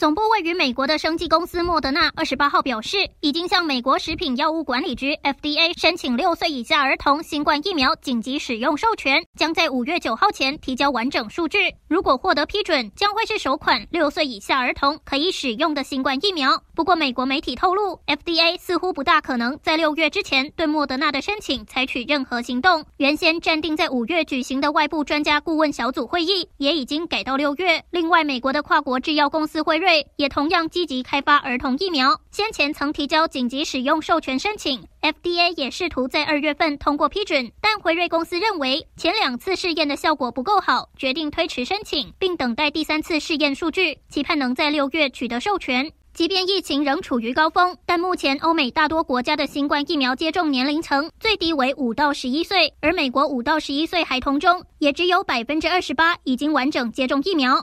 总部位于美国的生技公司莫德纳二十八号表示，已经向美国食品药物管理局 FDA 申请六岁以下儿童新冠疫苗紧急使用授权，将在五月九号前提交完整数据。如果获得批准，将会是首款六岁以下儿童可以使用的新冠疫苗。不过，美国媒体透露，FDA 似乎不大可能在六月之前对莫德纳的申请采取任何行动。原先暂定在五月举行的外部专家顾问小组会议也已经改到六月。另外，美国的跨国制药公司辉瑞。也同样积极开发儿童疫苗，先前曾提交紧急使用授权申请，FDA 也试图在二月份通过批准，但辉瑞公司认为前两次试验的效果不够好，决定推迟申请，并等待第三次试验数据，期盼能在六月取得授权。即便疫情仍处于高峰，但目前欧美大多国家的新冠疫苗接种年龄层最低为五到十一岁，而美国五到十一岁孩童中也只有百分之二十八已经完整接种疫苗。